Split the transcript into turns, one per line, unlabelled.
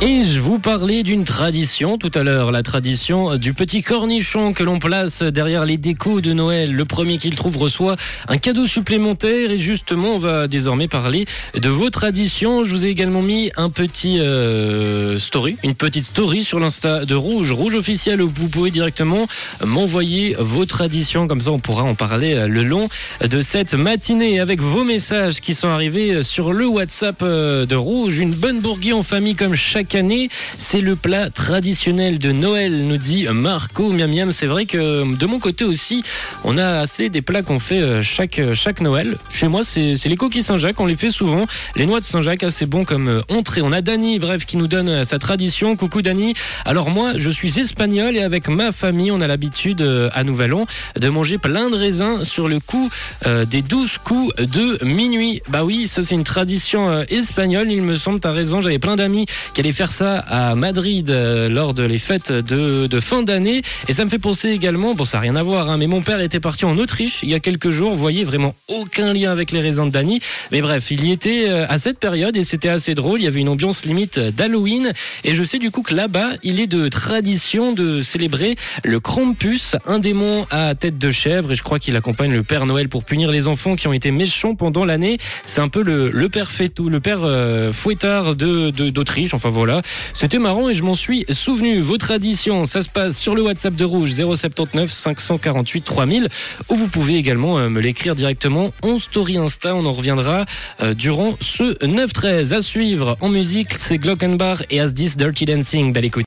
Et je vous parlais d'une tradition tout à l'heure, la tradition du petit cornichon que l'on place derrière les décos de Noël. Le premier qu'il trouve reçoit un cadeau supplémentaire et justement on va désormais parler de vos traditions. Je vous ai également mis un petit euh, story, une petite story sur l'insta de Rouge, Rouge officiel où vous pouvez directement m'envoyer vos traditions comme ça on pourra en parler le long de cette matinée avec vos messages qui sont arrivés sur le WhatsApp euh, de Rouge. Une bonne bourguée en famille comme chaque année. C'est le plat traditionnel de Noël, nous dit Marco Miam Miam. C'est vrai que de mon côté aussi, on a assez des plats qu'on fait euh, chaque, chaque Noël. Chez moi, c'est les coquilles Saint-Jacques, on les fait souvent. Les noix de Saint-Jacques, assez bon comme euh, entrée. On a Dani, bref, qui nous donne euh, sa tradition. Coucou Dani. Alors moi, je suis espagnol et avec ma famille, on a l'habitude à Nouvel An de manger plein de raisins sur le coup des 12 coups de minuit. Bah oui, ça c'est une tradition espagnole, il me semble, t'as raison. J'avais plein d'amis qui allaient faire ça à Madrid euh, lors de les fêtes de, fin d'année. Et ça me fait penser également, bon ça n'a rien à voir, hein, mais mon père était parti en Autriche il y a quelques jours. Voyez vraiment aucun lien avec les raisins de Dany. Mais bref, il y était euh, à cette période et c'était assez drôle. Il y avait une ambiance limite d'Halloween. Et je sais du coup que là-bas, il est de tradition de célébrer le Krampus, un démon à tête de chèvre. Et je crois qu'il accompagne le Père Noël pour punir les enfants qui ont été méchants pendant l'année. C'est un peu le, le père fêtou, le père euh, fouettard de d'Autriche. enfin voilà. C'était marrant et je m'en suis souvenu. Vos traditions, ça se passe sur le WhatsApp de Rouge 079 548 3000 ou vous pouvez également euh, me l'écrire directement en story Insta. On en reviendra euh, durant ce 9-13. À suivre en musique, c'est Glockenbach et As This Dirty Dancing.